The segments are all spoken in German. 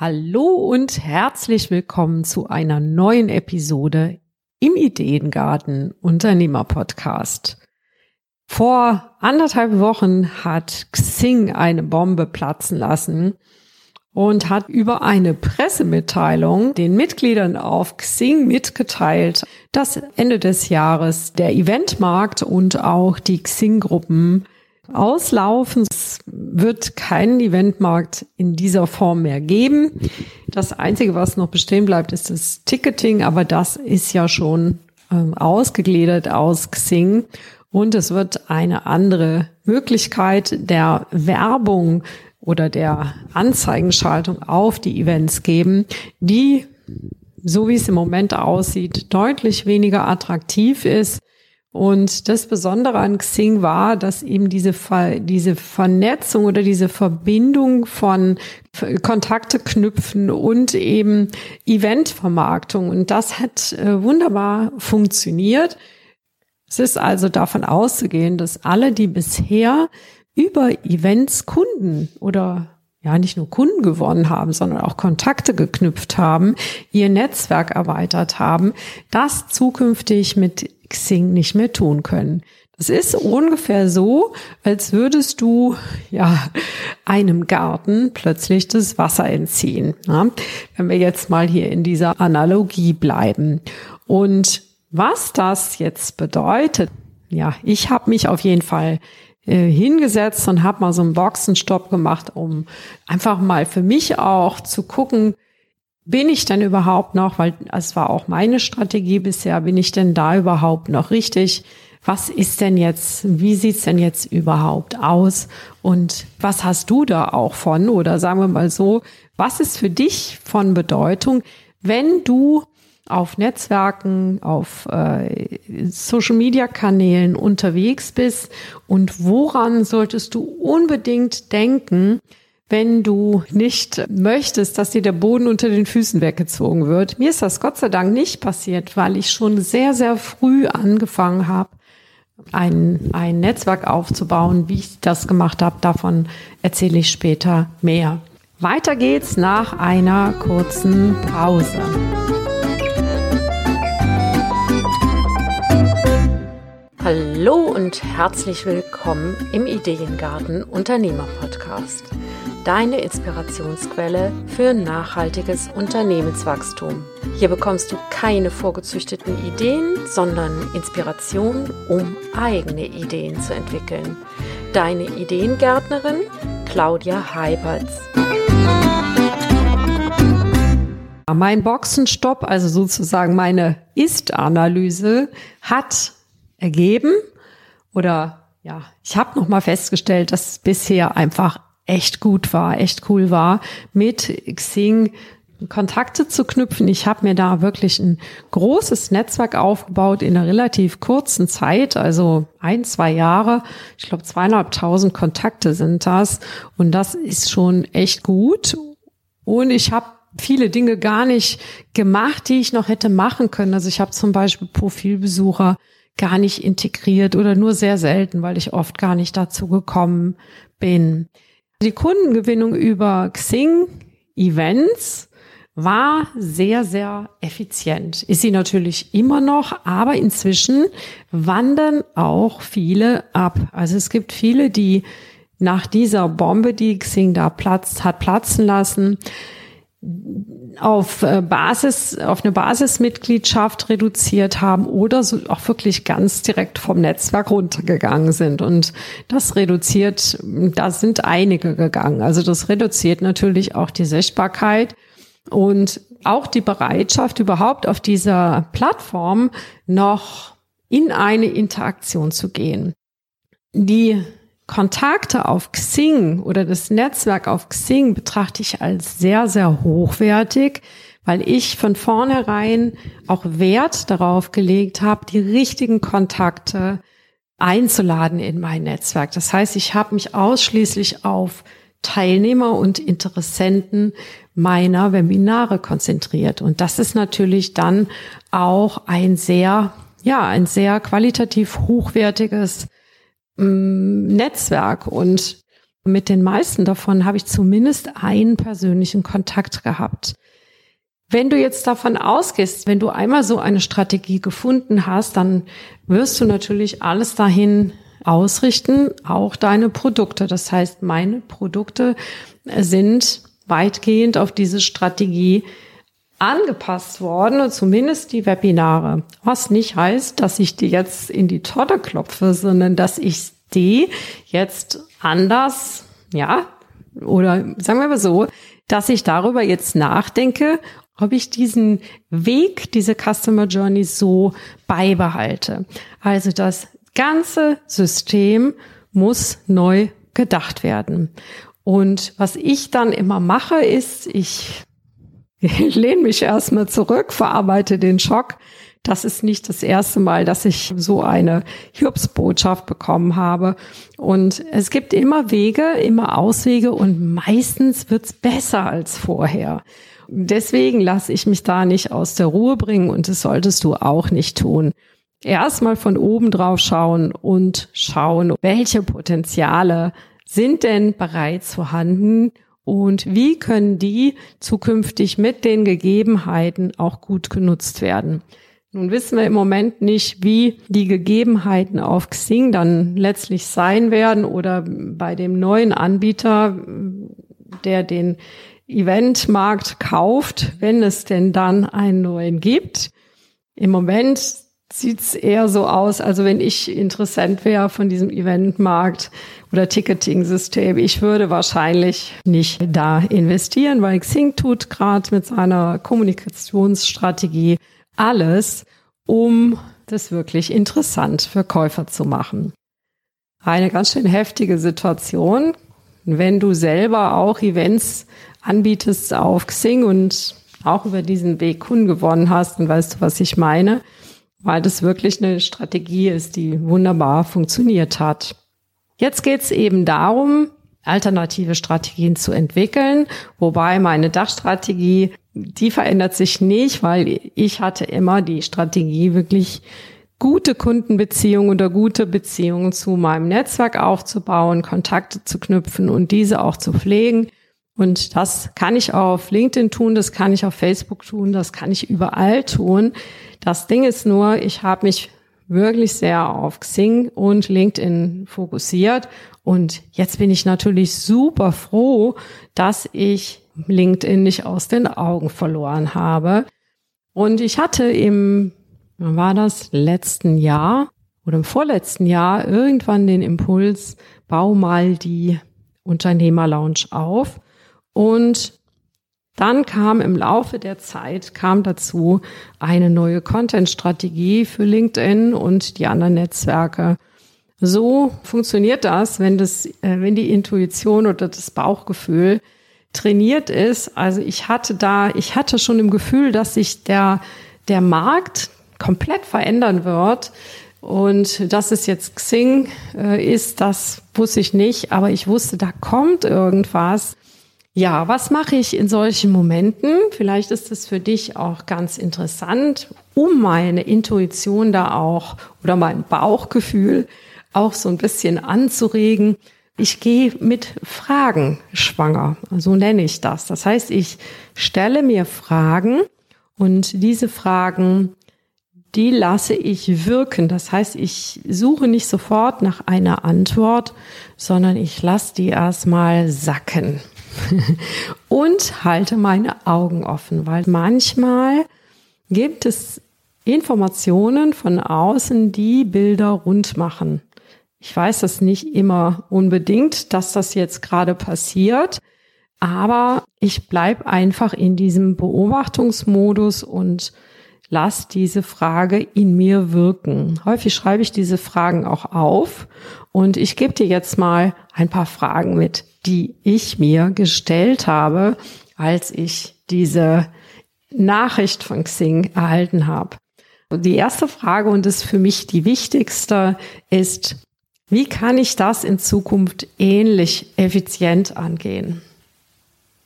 Hallo und herzlich willkommen zu einer neuen Episode im Ideengarten Unternehmer Podcast. Vor anderthalb Wochen hat Xing eine Bombe platzen lassen und hat über eine Pressemitteilung den Mitgliedern auf Xing mitgeteilt, dass Ende des Jahres der Eventmarkt und auch die Xing-Gruppen auslaufen. Es wird keinen Eventmarkt in dieser Form mehr geben. Das Einzige, was noch bestehen bleibt, ist das Ticketing, aber das ist ja schon ähm, ausgegliedert aus Xing. Und es wird eine andere Möglichkeit der Werbung oder der Anzeigenschaltung auf die Events geben, die, so wie es im Moment aussieht, deutlich weniger attraktiv ist und das Besondere an Xing war, dass eben diese, Ver diese Vernetzung oder diese Verbindung von Kontakte knüpfen und eben Eventvermarktung. Und das hat äh, wunderbar funktioniert. Es ist also davon auszugehen, dass alle, die bisher über Events Kunden oder ja nicht nur Kunden gewonnen haben, sondern auch Kontakte geknüpft haben, ihr Netzwerk erweitert haben, das zukünftig mit Xing nicht mehr tun können. Das ist ungefähr so, als würdest du ja einem Garten plötzlich das Wasser entziehen. Ja? Wenn wir jetzt mal hier in dieser Analogie bleiben. Und was das jetzt bedeutet, ja, ich habe mich auf jeden Fall äh, hingesetzt und habe mal so einen Boxenstopp gemacht, um einfach mal für mich auch zu gucken, bin ich denn überhaupt noch, weil es war auch meine Strategie bisher, bin ich denn da überhaupt noch richtig? Was ist denn jetzt, wie sieht's denn jetzt überhaupt aus? Und was hast du da auch von? Oder sagen wir mal so, was ist für dich von Bedeutung, wenn du auf Netzwerken, auf äh, Social-Media-Kanälen unterwegs bist und woran solltest du unbedingt denken, wenn du nicht möchtest, dass dir der Boden unter den Füßen weggezogen wird. Mir ist das Gott sei Dank nicht passiert, weil ich schon sehr, sehr früh angefangen habe, ein, ein Netzwerk aufzubauen. Wie ich das gemacht habe, davon erzähle ich später mehr. Weiter geht's nach einer kurzen Pause. Hallo und herzlich willkommen im Ideengarten Unternehmer Podcast deine Inspirationsquelle für nachhaltiges Unternehmenswachstum. Hier bekommst du keine vorgezüchteten Ideen, sondern Inspiration, um eigene Ideen zu entwickeln. Deine Ideengärtnerin Claudia Heiberts. Mein Boxenstopp, also sozusagen meine Ist-Analyse, hat ergeben oder ja, ich habe noch mal festgestellt, dass bisher einfach echt gut war, echt cool war, mit Xing Kontakte zu knüpfen. Ich habe mir da wirklich ein großes Netzwerk aufgebaut in einer relativ kurzen Zeit, also ein, zwei Jahre. Ich glaube, zweieinhalbtausend Kontakte sind das. Und das ist schon echt gut. Und ich habe viele Dinge gar nicht gemacht, die ich noch hätte machen können. Also ich habe zum Beispiel Profilbesucher gar nicht integriert oder nur sehr selten, weil ich oft gar nicht dazu gekommen bin. Die Kundengewinnung über Xing Events war sehr, sehr effizient. Ist sie natürlich immer noch, aber inzwischen wandern auch viele ab. Also es gibt viele, die nach dieser Bombe, die Xing da platzt, hat platzen lassen, auf äh, Basis, auf eine Basismitgliedschaft reduziert haben oder so auch wirklich ganz direkt vom Netzwerk runtergegangen sind. Und das reduziert, da sind einige gegangen. Also das reduziert natürlich auch die Sichtbarkeit und auch die Bereitschaft, überhaupt auf dieser Plattform noch in eine Interaktion zu gehen. Die Kontakte auf Xing oder das Netzwerk auf Xing betrachte ich als sehr, sehr hochwertig, weil ich von vornherein auch Wert darauf gelegt habe, die richtigen Kontakte einzuladen in mein Netzwerk. Das heißt, ich habe mich ausschließlich auf Teilnehmer und Interessenten meiner Webinare konzentriert. Und das ist natürlich dann auch ein sehr, ja, ein sehr qualitativ hochwertiges Netzwerk und Mit den meisten davon habe ich zumindest einen persönlichen Kontakt gehabt. Wenn du jetzt davon ausgehst, wenn du einmal so eine Strategie gefunden hast, dann wirst du natürlich alles dahin ausrichten, auch deine Produkte. Das heißt, meine Produkte sind weitgehend auf diese Strategie angepasst worden zumindest die Webinare. Was nicht heißt, dass ich die jetzt in die Torte klopfe, sondern dass ich die jetzt anders, ja, oder sagen wir mal so, dass ich darüber jetzt nachdenke, ob ich diesen Weg, diese Customer Journey so beibehalte. Also das ganze System muss neu gedacht werden. Und was ich dann immer mache, ist, ich lehne mich erstmal zurück, verarbeite den Schock. Das ist nicht das erste Mal, dass ich so eine Hiobsbotschaft bekommen habe. Und es gibt immer Wege, immer Auswege und meistens wird's besser als vorher. Deswegen lasse ich mich da nicht aus der Ruhe bringen und das solltest du auch nicht tun. Erstmal von oben drauf schauen und schauen, welche Potenziale sind denn bereits vorhanden und wie können die zukünftig mit den Gegebenheiten auch gut genutzt werden. Nun wissen wir im Moment nicht, wie die Gegebenheiten auf Xing dann letztlich sein werden oder bei dem neuen Anbieter, der den Eventmarkt kauft, wenn es denn dann einen neuen gibt. Im Moment sieht's eher so aus, also wenn ich Interessent wäre von diesem Eventmarkt oder Ticketing-System, ich würde wahrscheinlich nicht da investieren, weil Xing tut gerade mit seiner Kommunikationsstrategie alles, um das wirklich interessant für Käufer zu machen. Eine ganz schön heftige Situation, wenn du selber auch Events anbietest auf Xing und auch über diesen Weg Kunden gewonnen hast, dann weißt du, was ich meine, weil das wirklich eine Strategie ist, die wunderbar funktioniert hat. Jetzt geht es eben darum, alternative Strategien zu entwickeln, wobei meine Dachstrategie, die verändert sich nicht, weil ich hatte immer die Strategie wirklich gute Kundenbeziehungen oder gute Beziehungen zu meinem Netzwerk aufzubauen, Kontakte zu knüpfen und diese auch zu pflegen. Und das kann ich auf LinkedIn tun, das kann ich auf Facebook tun, das kann ich überall tun. Das Ding ist nur, ich habe mich wirklich sehr auf Xing und LinkedIn fokussiert. Und jetzt bin ich natürlich super froh, dass ich LinkedIn nicht aus den Augen verloren habe. Und ich hatte im, war das, letzten Jahr oder im vorletzten Jahr irgendwann den Impuls, bau mal die Unternehmerlounge auf. Und dann kam im Laufe der Zeit, kam dazu eine neue Content-Strategie für LinkedIn und die anderen Netzwerke. So funktioniert das, wenn das, äh, wenn die Intuition oder das Bauchgefühl trainiert ist. Also ich hatte da, ich hatte schon im Gefühl, dass sich der, der Markt komplett verändern wird. Und dass es jetzt Xing äh, ist, das wusste ich nicht, aber ich wusste, da kommt irgendwas. Ja, was mache ich in solchen Momenten? Vielleicht ist es für dich auch ganz interessant, um meine Intuition da auch oder mein Bauchgefühl auch so ein bisschen anzuregen. Ich gehe mit Fragen schwanger, so nenne ich das. Das heißt, ich stelle mir Fragen und diese Fragen, die lasse ich wirken. Das heißt, ich suche nicht sofort nach einer Antwort, sondern ich lasse die erstmal sacken. und halte meine Augen offen, weil manchmal gibt es Informationen von außen, die Bilder rund machen. Ich weiß das nicht immer unbedingt, dass das jetzt gerade passiert, aber ich bleib einfach in diesem Beobachtungsmodus und lass diese Frage in mir wirken. Häufig schreibe ich diese Fragen auch auf und ich gebe dir jetzt mal ein paar Fragen mit, die ich mir gestellt habe, als ich diese Nachricht von Xing erhalten habe. Die erste Frage, und das ist für mich die wichtigste, ist, wie kann ich das in Zukunft ähnlich effizient angehen?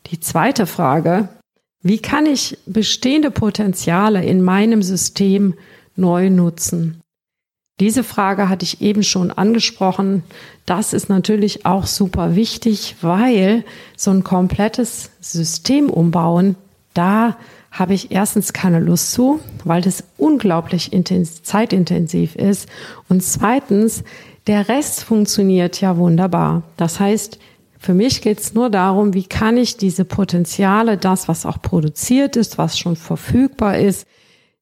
Die zweite Frage, wie kann ich bestehende Potenziale in meinem System neu nutzen? Diese Frage hatte ich eben schon angesprochen. Das ist natürlich auch super wichtig, weil so ein komplettes System umbauen, da habe ich erstens keine Lust zu, weil das unglaublich zeitintensiv ist. Und zweitens, der Rest funktioniert ja wunderbar. Das heißt, für mich geht es nur darum, wie kann ich diese Potenziale, das, was auch produziert ist, was schon verfügbar ist,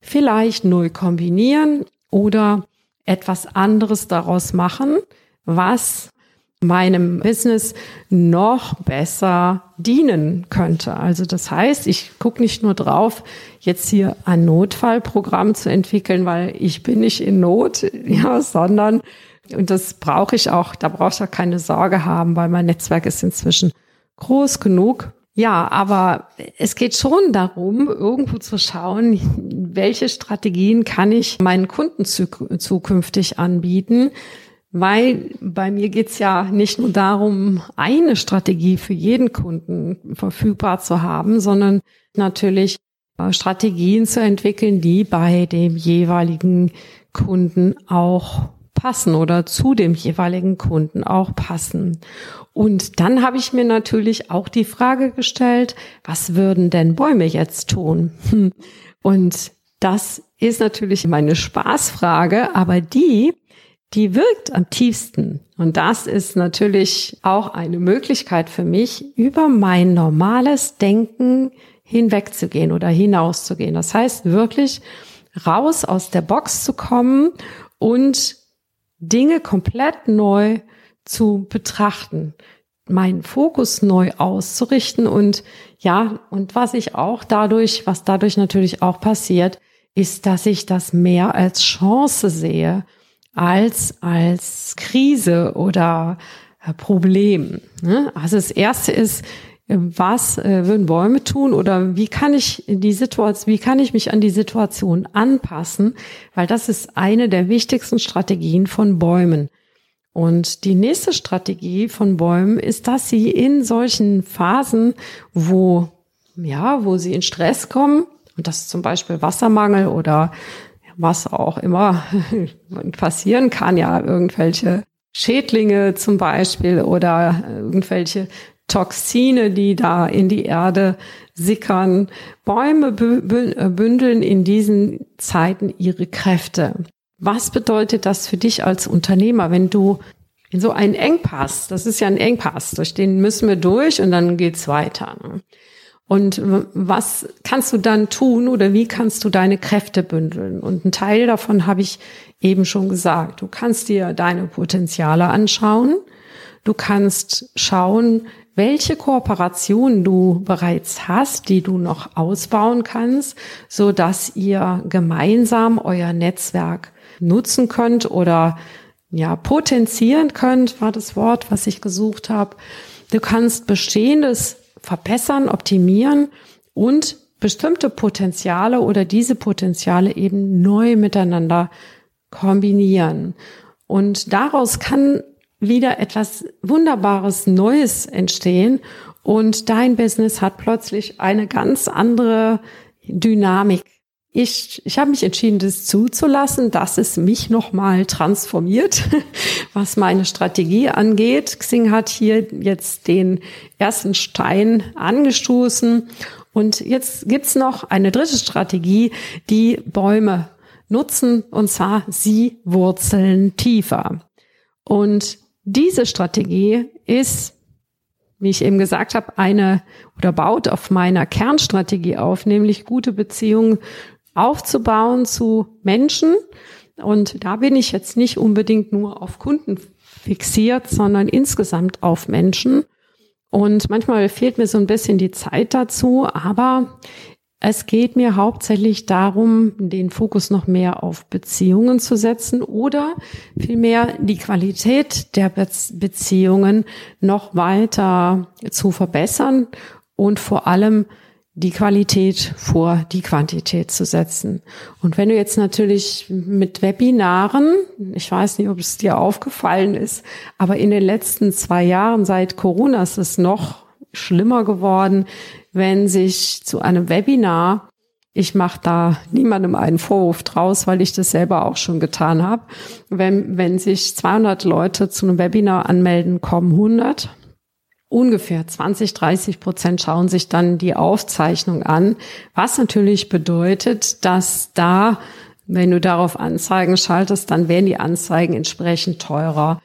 vielleicht neu kombinieren oder etwas anderes daraus machen, was meinem Business noch besser dienen könnte. Also das heißt, ich gucke nicht nur drauf, jetzt hier ein Notfallprogramm zu entwickeln, weil ich bin nicht in Not, ja, sondern und das brauche ich auch, da brauche ich auch keine Sorge haben, weil mein Netzwerk ist inzwischen groß genug. Ja, aber es geht schon darum, irgendwo zu schauen, welche Strategien kann ich meinen Kunden zukünftig anbieten, weil bei mir geht's ja nicht nur darum, eine Strategie für jeden Kunden verfügbar zu haben, sondern natürlich äh, Strategien zu entwickeln, die bei dem jeweiligen Kunden auch passen oder zu dem jeweiligen Kunden auch passen. Und dann habe ich mir natürlich auch die Frage gestellt, was würden denn Bäume jetzt tun? Und das ist natürlich meine Spaßfrage, aber die, die wirkt am tiefsten. Und das ist natürlich auch eine Möglichkeit für mich, über mein normales Denken hinwegzugehen oder hinauszugehen. Das heißt wirklich raus aus der Box zu kommen und Dinge komplett neu zu betrachten, meinen Fokus neu auszurichten und ja, und was ich auch dadurch, was dadurch natürlich auch passiert, ist, dass ich das mehr als Chance sehe als als Krise oder äh, Problem. Ne? Also das erste ist, was äh, würden Bäume tun oder wie kann ich die Situation, wie kann ich mich an die Situation anpassen? Weil das ist eine der wichtigsten Strategien von Bäumen. Und die nächste Strategie von Bäumen ist, dass sie in solchen Phasen, wo, ja, wo sie in Stress kommen, und das ist zum Beispiel Wassermangel oder was auch immer passieren kann, ja, irgendwelche Schädlinge zum Beispiel oder irgendwelche Toxine, die da in die Erde sickern. Bäume äh, bündeln in diesen Zeiten ihre Kräfte. Was bedeutet das für dich als Unternehmer, wenn du in so einen Engpass, das ist ja ein Engpass, durch den müssen wir durch und dann geht's weiter. Ne? Und was kannst du dann tun oder wie kannst du deine Kräfte bündeln? Und ein Teil davon habe ich eben schon gesagt. Du kannst dir deine Potenziale anschauen. Du kannst schauen, welche Kooperationen du bereits hast, die du noch ausbauen kannst, so dass ihr gemeinsam euer Netzwerk nutzen könnt oder ja, potenzieren könnt, war das Wort, was ich gesucht habe. Du kannst bestehendes verbessern, optimieren und bestimmte Potenziale oder diese Potenziale eben neu miteinander kombinieren. Und daraus kann wieder etwas Wunderbares Neues entstehen und dein Business hat plötzlich eine ganz andere Dynamik. Ich, ich habe mich entschieden, das zuzulassen, dass es mich nochmal transformiert, was meine Strategie angeht. Xing hat hier jetzt den ersten Stein angestoßen. Und jetzt gibt's noch eine dritte Strategie, die Bäume nutzen, und zwar sie wurzeln tiefer. Und diese Strategie ist, wie ich eben gesagt habe, eine oder baut auf meiner Kernstrategie auf, nämlich gute Beziehungen aufzubauen zu Menschen. Und da bin ich jetzt nicht unbedingt nur auf Kunden fixiert, sondern insgesamt auf Menschen. Und manchmal fehlt mir so ein bisschen die Zeit dazu, aber es geht mir hauptsächlich darum, den Fokus noch mehr auf Beziehungen zu setzen oder vielmehr die Qualität der Beziehungen noch weiter zu verbessern und vor allem die Qualität vor die Quantität zu setzen. Und wenn du jetzt natürlich mit Webinaren, ich weiß nicht, ob es dir aufgefallen ist, aber in den letzten zwei Jahren seit Corona ist es noch schlimmer geworden, wenn sich zu einem Webinar ich mache da niemandem einen Vorwurf draus, weil ich das selber auch schon getan habe. Wenn, wenn sich 200 Leute zu einem Webinar anmelden, kommen 100. Ungefähr 20, 30 Prozent schauen sich dann die Aufzeichnung an, was natürlich bedeutet, dass da, wenn du darauf Anzeigen schaltest, dann werden die Anzeigen entsprechend teurer.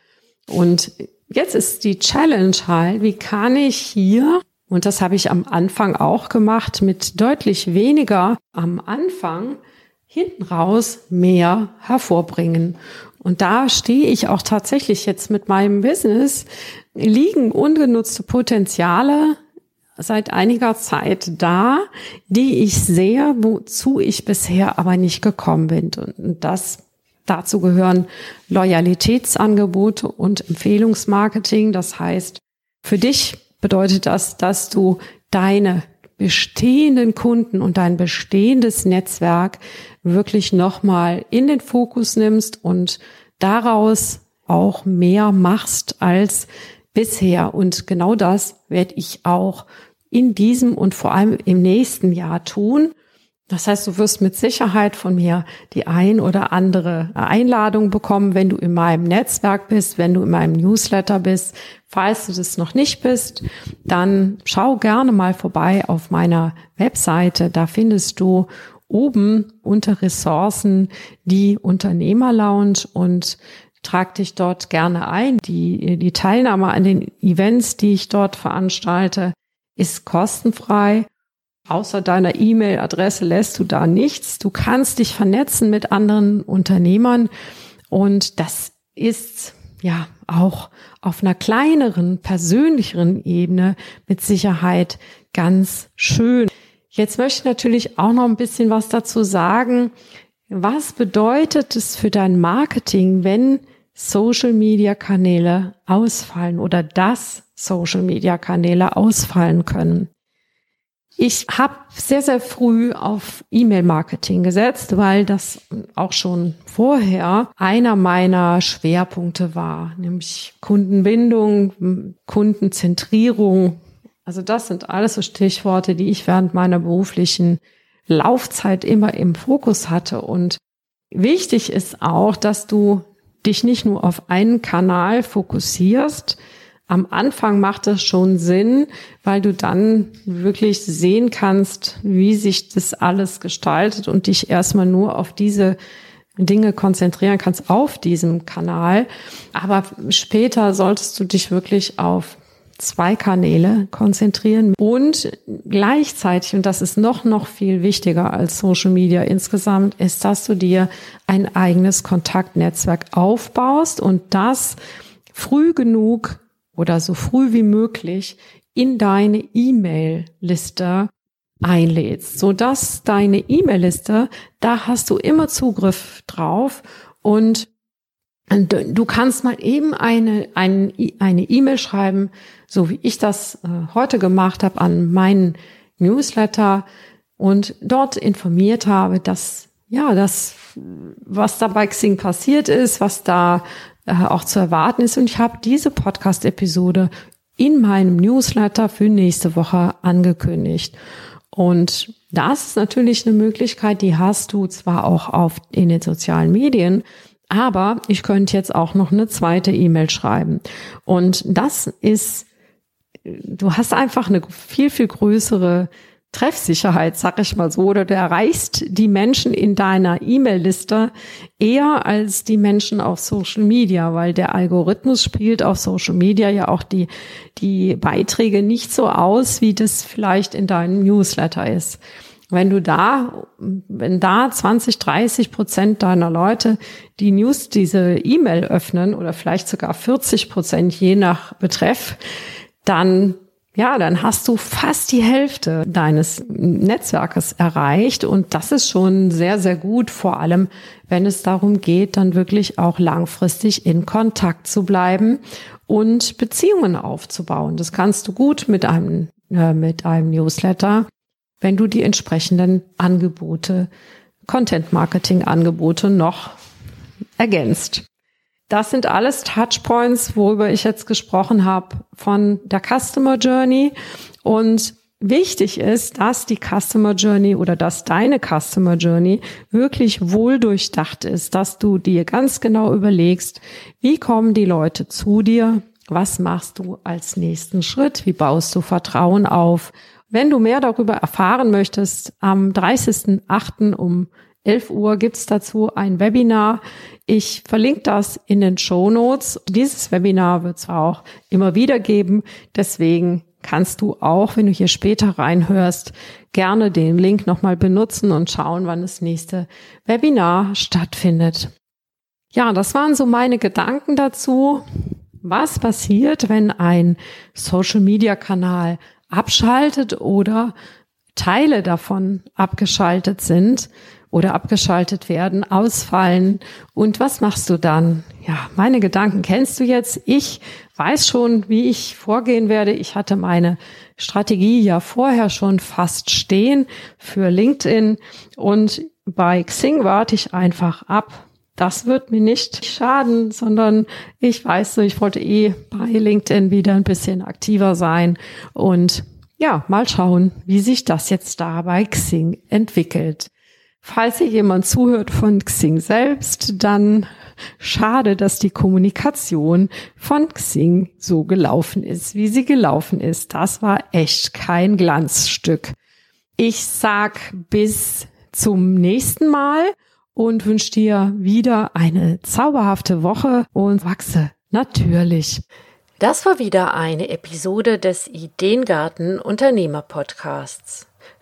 Und jetzt ist die Challenge halt, wie kann ich hier und das habe ich am Anfang auch gemacht mit deutlich weniger am Anfang hinten raus mehr hervorbringen. Und da stehe ich auch tatsächlich jetzt mit meinem Business, liegen ungenutzte Potenziale seit einiger Zeit da, die ich sehe, wozu ich bisher aber nicht gekommen bin. Und das dazu gehören Loyalitätsangebote und Empfehlungsmarketing. Das heißt, für dich bedeutet das, dass du deine bestehenden Kunden und dein bestehendes Netzwerk wirklich nochmal in den Fokus nimmst und daraus auch mehr machst als bisher. Und genau das werde ich auch in diesem und vor allem im nächsten Jahr tun. Das heißt, du wirst mit Sicherheit von mir die ein oder andere Einladung bekommen, wenn du in meinem Netzwerk bist, wenn du in meinem Newsletter bist. Falls du das noch nicht bist, dann schau gerne mal vorbei auf meiner Webseite. Da findest du oben unter Ressourcen die Unternehmerlounge und trag dich dort gerne ein. Die, die Teilnahme an den Events, die ich dort veranstalte, ist kostenfrei Außer deiner E-Mail-Adresse lässt du da nichts. Du kannst dich vernetzen mit anderen Unternehmern und das ist ja auch auf einer kleineren, persönlicheren Ebene mit Sicherheit ganz schön. Jetzt möchte ich natürlich auch noch ein bisschen was dazu sagen. Was bedeutet es für dein Marketing, wenn Social Media Kanäle ausfallen oder dass Social Media Kanäle ausfallen können? Ich habe sehr, sehr früh auf E-Mail-Marketing gesetzt, weil das auch schon vorher einer meiner Schwerpunkte war, nämlich Kundenbindung, Kundenzentrierung. Also das sind alles so Stichworte, die ich während meiner beruflichen Laufzeit immer im Fokus hatte. Und wichtig ist auch, dass du dich nicht nur auf einen Kanal fokussierst, am Anfang macht das schon Sinn, weil du dann wirklich sehen kannst, wie sich das alles gestaltet und dich erstmal nur auf diese Dinge konzentrieren kannst auf diesem Kanal. Aber später solltest du dich wirklich auf zwei Kanäle konzentrieren und gleichzeitig, und das ist noch, noch viel wichtiger als Social Media insgesamt, ist, dass du dir ein eigenes Kontaktnetzwerk aufbaust und das früh genug oder so früh wie möglich in deine E-Mail-Liste einlädst, so dass deine E-Mail-Liste, da hast du immer Zugriff drauf und du kannst mal eben eine eine eine E-Mail schreiben, so wie ich das äh, heute gemacht habe an meinen Newsletter und dort informiert habe, dass ja, das was da bei Xing passiert ist, was da äh, auch zu erwarten ist. Und ich habe diese Podcast-Episode in meinem Newsletter für nächste Woche angekündigt. Und das ist natürlich eine Möglichkeit, die hast du zwar auch auf, in den sozialen Medien, aber ich könnte jetzt auch noch eine zweite E-Mail schreiben. Und das ist, du hast einfach eine viel, viel größere Treffsicherheit, sag ich mal so, oder du erreichst die Menschen in deiner E-Mail-Liste eher als die Menschen auf Social Media, weil der Algorithmus spielt auf Social Media ja auch die, die Beiträge nicht so aus, wie das vielleicht in deinem Newsletter ist. Wenn du da, wenn da 20, 30 Prozent deiner Leute die News, diese E-Mail öffnen oder vielleicht sogar 40 Prozent je nach Betreff, dann ja, dann hast du fast die Hälfte deines Netzwerkes erreicht und das ist schon sehr, sehr gut, vor allem wenn es darum geht, dann wirklich auch langfristig in Kontakt zu bleiben und Beziehungen aufzubauen. Das kannst du gut mit einem, äh, mit einem Newsletter, wenn du die entsprechenden Angebote, Content-Marketing-Angebote noch ergänzt. Das sind alles Touchpoints, worüber ich jetzt gesprochen habe von der Customer Journey. Und wichtig ist, dass die Customer Journey oder dass deine Customer Journey wirklich wohl durchdacht ist, dass du dir ganz genau überlegst, wie kommen die Leute zu dir, was machst du als nächsten Schritt, wie baust du Vertrauen auf. Wenn du mehr darüber erfahren möchtest, am 30.08. um 11 Uhr gibt's dazu ein Webinar. Ich verlinke das in den Show Notes. Dieses Webinar wird es auch immer wieder geben. Deswegen kannst du auch, wenn du hier später reinhörst, gerne den Link nochmal benutzen und schauen, wann das nächste Webinar stattfindet. Ja, das waren so meine Gedanken dazu. Was passiert, wenn ein Social-Media-Kanal abschaltet oder Teile davon abgeschaltet sind? Oder abgeschaltet werden, ausfallen. Und was machst du dann? Ja, meine Gedanken kennst du jetzt. Ich weiß schon, wie ich vorgehen werde. Ich hatte meine Strategie ja vorher schon fast stehen für LinkedIn und bei Xing warte ich einfach ab. Das wird mir nicht schaden, sondern ich weiß so, ich wollte eh bei LinkedIn wieder ein bisschen aktiver sein und ja, mal schauen, wie sich das jetzt da bei Xing entwickelt. Falls hier jemand zuhört von Xing selbst, dann schade, dass die Kommunikation von Xing so gelaufen ist, wie sie gelaufen ist. Das war echt kein Glanzstück. Ich sag bis zum nächsten Mal und wünsche dir wieder eine zauberhafte Woche und wachse natürlich. Das war wieder eine Episode des Ideengarten Unternehmer Podcasts.